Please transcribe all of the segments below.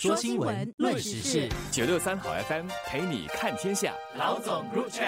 说新闻，论时事，九六三好 FM 陪你看天下。老总入场。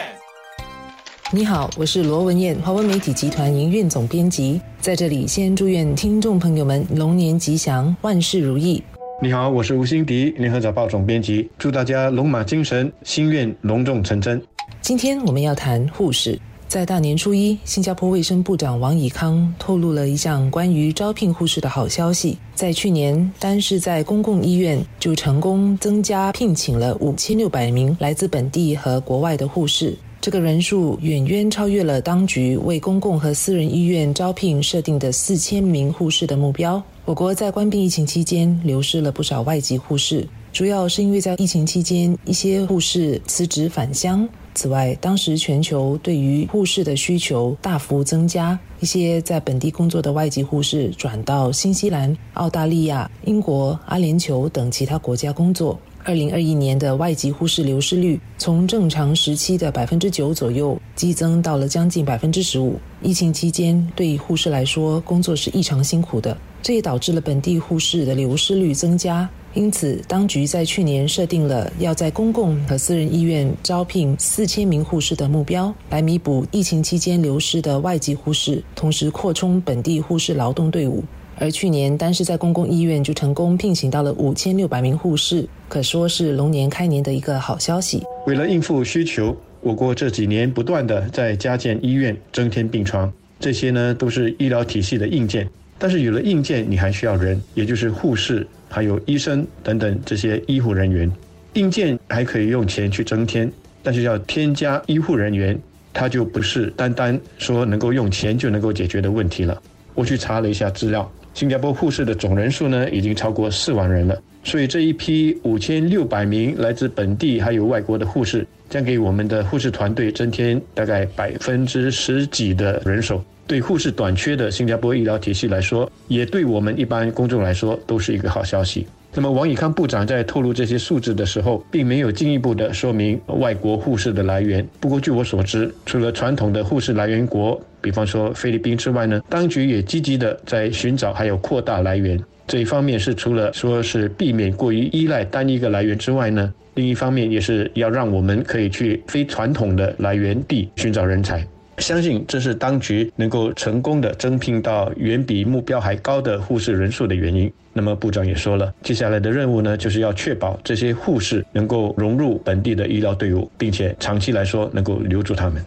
你好，我是罗文艳，华文媒体集团营运总编辑，在这里先祝愿听众朋友们龙年吉祥，万事如意。你好，我是吴欣迪，联合早报总编辑，祝大家龙马精神，心愿隆重成真。今天我们要谈护士。在大年初一，新加坡卫生部长王以康透露了一项关于招聘护士的好消息。在去年，单是在公共医院就成功增加聘请了五千六百名来自本地和国外的护士，这个人数远远超越了当局为公共和私人医院招聘设定的四千名护士的目标。我国在关闭疫情期间，流失了不少外籍护士。主要是因为在疫情期间，一些护士辞职返乡。此外，当时全球对于护士的需求大幅增加，一些在本地工作的外籍护士转到新西兰、澳大利亚、英国、阿联酋等其他国家工作。二零二一年的外籍护士流失率从正常时期的百分之九左右，激增到了将近百分之十五。疫情期间，对护士来说，工作是异常辛苦的，这也导致了本地护士的流失率增加。因此，当局在去年设定了要在公共和私人医院招聘四千名护士的目标，来弥补疫情期间流失的外籍护士，同时扩充本地护士劳动队伍。而去年，单是在公共医院就成功聘请到了五千六百名护士，可说是龙年开年的一个好消息。为了应付需求，我国这几年不断的在加建医院、增添病床，这些呢都是医疗体系的硬件。但是有了硬件，你还需要人，也就是护士。还有医生等等这些医护人员，硬件还可以用钱去增添，但是要添加医护人员，它就不是单单说能够用钱就能够解决的问题了。我去查了一下资料，新加坡护士的总人数呢已经超过四万人了，所以这一批五千六百名来自本地还有外国的护士，将给我们的护士团队增添大概百分之十几的人手。对护士短缺的新加坡医疗体系来说，也对我们一般公众来说都是一个好消息。那么，王以康部长在透露这些数字的时候，并没有进一步的说明外国护士的来源。不过，据我所知，除了传统的护士来源国，比方说菲律宾之外呢，当局也积极的在寻找还有扩大来源。这一方面是除了说是避免过于依赖单一个来源之外呢，另一方面也是要让我们可以去非传统的来源地寻找人才。相信这是当局能够成功的增聘到远比目标还高的护士人数的原因。那么部长也说了，接下来的任务呢，就是要确保这些护士能够融入本地的医疗队伍，并且长期来说能够留住他们。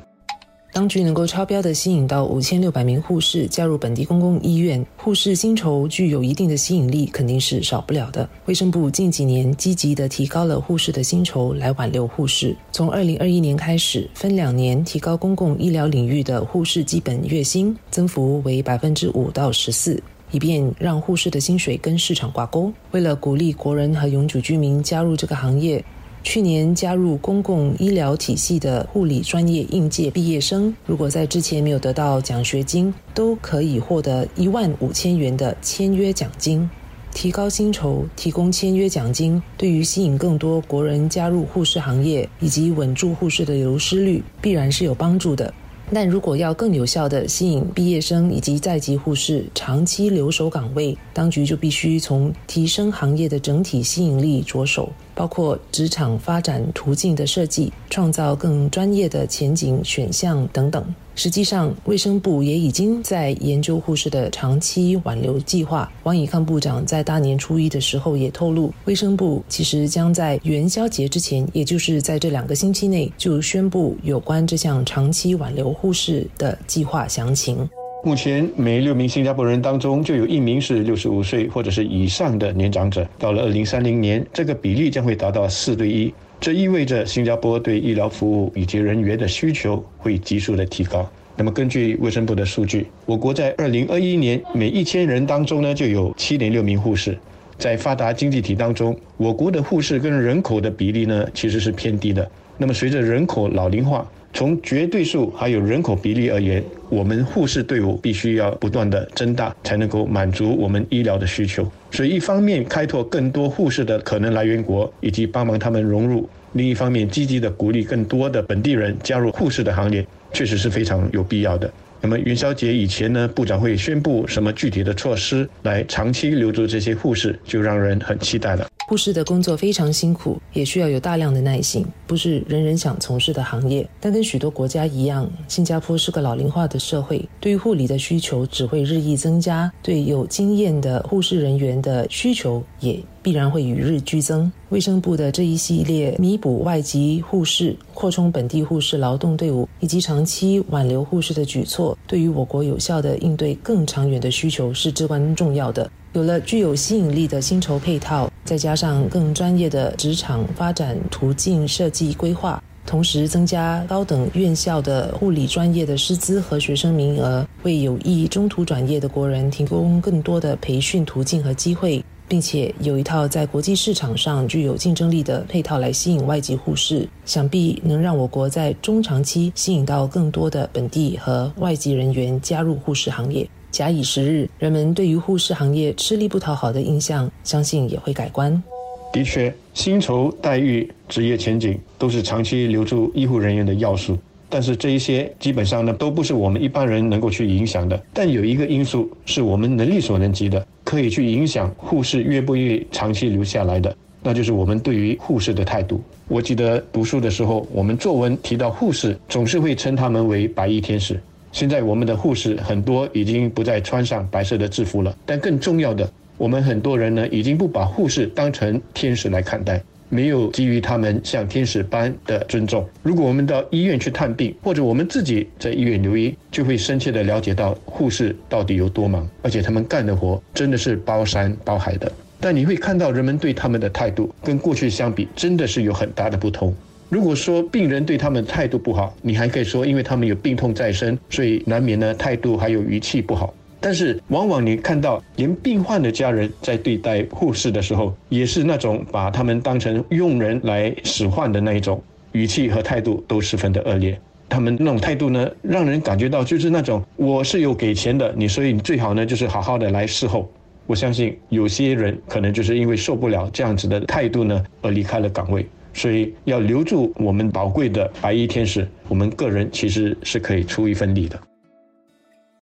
当局能够超标的吸引到五千六百名护士加入本地公共医院，护士薪酬具有一定的吸引力，肯定是少不了的。卫生部近几年积极的提高了护士的薪酬，来挽留护士。从二零二一年开始，分两年提高公共医疗领域的护士基本月薪，增幅为百分之五到十四，以便让护士的薪水跟市场挂钩。为了鼓励国人和永久居民加入这个行业。去年加入公共医疗体系的护理专业应届毕业生，如果在之前没有得到奖学金，都可以获得一万五千元的签约奖金。提高薪酬、提供签约奖金，对于吸引更多国人加入护士行业以及稳住护士的流失率，必然是有帮助的。但如果要更有效地吸引毕业生以及在籍护士长期留守岗位，当局就必须从提升行业的整体吸引力着手。包括职场发展途径的设计、创造更专业的前景选项等等。实际上，卫生部也已经在研究护士的长期挽留计划。王以康部长在大年初一的时候也透露，卫生部其实将在元宵节之前，也就是在这两个星期内，就宣布有关这项长期挽留护士的计划详情。目前每六名新加坡人当中就有一名是六十五岁或者是以上的年长者。到了二零三零年，这个比例将会达到四对一。这意味着新加坡对医疗服务以及人员的需求会急速的提高。那么根据卫生部的数据，我国在二零二一年每一千人当中呢就有七点六名护士。在发达经济体当中，我国的护士跟人口的比例呢其实是偏低的。那么随着人口老龄化，从绝对数还有人口比例而言，我们护士队伍必须要不断的增大，才能够满足我们医疗的需求。所以，一方面开拓更多护士的可能来源国，以及帮忙他们融入；另一方面，积极的鼓励更多的本地人加入护士的行列，确实是非常有必要的。那么元宵节以前呢，部长会宣布什么具体的措施来长期留住这些护士，就让人很期待了。护士的工作非常辛苦，也需要有大量的耐心，不是人人想从事的行业。但跟许多国家一样，新加坡是个老龄化的社会，对于护理的需求只会日益增加，对有经验的护士人员的需求也必然会与日俱增。卫生部的这一系列弥补外籍护士、扩充本地护士劳动队伍以及长期挽留护士的举措，对于我国有效的应对更长远的需求是至关重要的。有了具有吸引力的薪酬配套，再加上更专业的职场发展途径设计规划，同时增加高等院校的护理专业的师资和学生名额，为有意中途转业的国人提供更多的培训途径和机会，并且有一套在国际市场上具有竞争力的配套来吸引外籍护士，想必能让我国在中长期吸引到更多的本地和外籍人员加入护士行业。假以时日，人们对于护士行业吃力不讨好的印象，相信也会改观。的确，薪酬待遇、职业前景都是长期留住医护人员的要素。但是这一些基本上呢，都不是我们一般人能够去影响的。但有一个因素是我们能力所能及的，可以去影响护士愿不愿意长期留下来的，那就是我们对于护士的态度。我记得读书的时候，我们作文提到护士，总是会称他们为白衣天使。现在我们的护士很多已经不再穿上白色的制服了，但更重要的，我们很多人呢已经不把护士当成天使来看待，没有给予他们像天使般的尊重。如果我们到医院去探病，或者我们自己在医院留医，就会深切的了解到护士到底有多忙，而且他们干的活真的是包山包海的。但你会看到人们对他们的态度跟过去相比，真的是有很大的不同。如果说病人对他们态度不好，你还可以说，因为他们有病痛在身，所以难免呢态度还有语气不好。但是往往你看到连病患的家人在对待护士的时候，也是那种把他们当成佣人来使唤的那一种语气和态度都十分的恶劣。他们那种态度呢，让人感觉到就是那种我是有给钱的，你所以你最好呢就是好好的来侍候。我相信有些人可能就是因为受不了这样子的态度呢，而离开了岗位。所以要留住我们宝贵的白衣天使，我们个人其实是可以出一份力的。